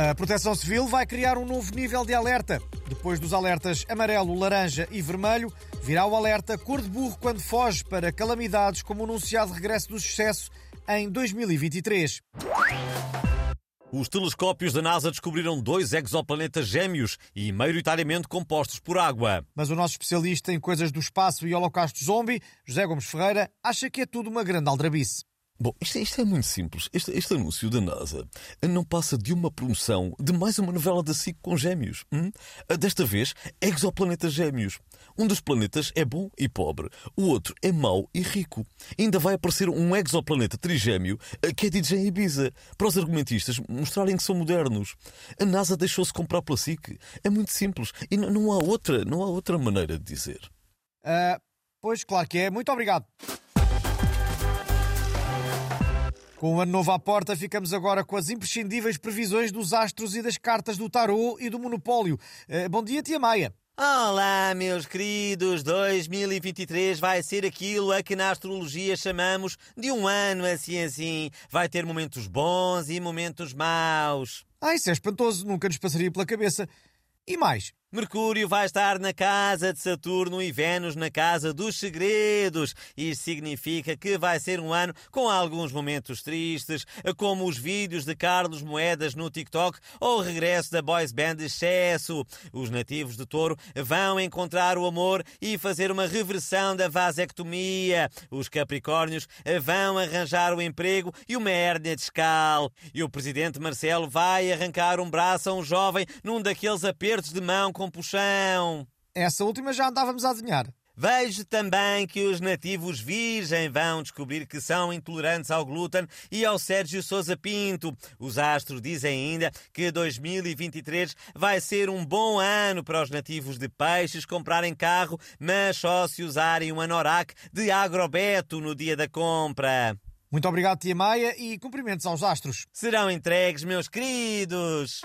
A Proteção Civil vai criar um novo nível de alerta. Depois dos alertas amarelo, laranja e vermelho, virá o alerta cor de burro quando foge para calamidades como o anunciado regresso do sucesso em 2023. Os telescópios da NASA descobriram dois exoplanetas gêmeos e maioritariamente compostos por água. Mas o nosso especialista em coisas do espaço e holocausto zombie, José Gomes Ferreira, acha que é tudo uma grande aldrabice. Bom, isto, isto, é muito simples. Este, este, anúncio da NASA não passa de uma promoção de mais uma novela da SIC com gêmeos. Hum? Desta vez, exoplanetas gêmeos. Um dos planetas é bom e pobre, o outro é mau e rico. Ainda vai aparecer um exoplaneta trigêmeo eh, que é DJ Ibiza, para os argumentistas mostrarem que são modernos. A NASA deixou-se comprar pela SIC. É muito simples e não há outra, não há outra maneira de dizer. Uh, pois, claro que é. Muito obrigado. Com o ano novo à porta, ficamos agora com as imprescindíveis previsões dos astros e das cartas do tarô e do monopólio. Uh, bom dia, tia Maia. Olá, meus queridos! 2023 vai ser aquilo a que na astrologia chamamos de um ano assim assim. Vai ter momentos bons e momentos maus. Ah, isso é espantoso, nunca nos passaria pela cabeça. E mais? Mercúrio vai estar na casa de Saturno e Vênus na casa dos segredos. Isto significa que vai ser um ano com alguns momentos tristes, como os vídeos de Carlos Moedas no TikTok ou o regresso da boys band Excesso. Os nativos de Touro vão encontrar o amor e fazer uma reversão da vasectomia. Os Capricórnios vão arranjar o emprego e uma hérnia discal. E o presidente Marcelo vai arrancar um braço a um jovem num daqueles apertos de mão com puxão. Essa última já andávamos a adivinhar. Vejo também que os nativos virgem vão descobrir que são intolerantes ao glúten e ao Sérgio Sousa Pinto. Os astros dizem ainda que 2023 vai ser um bom ano para os nativos de peixes comprarem carro, mas só se usarem um anorak de agrobeto no dia da compra. Muito obrigado, tia Maia, e cumprimentos aos astros. Serão entregues, meus queridos.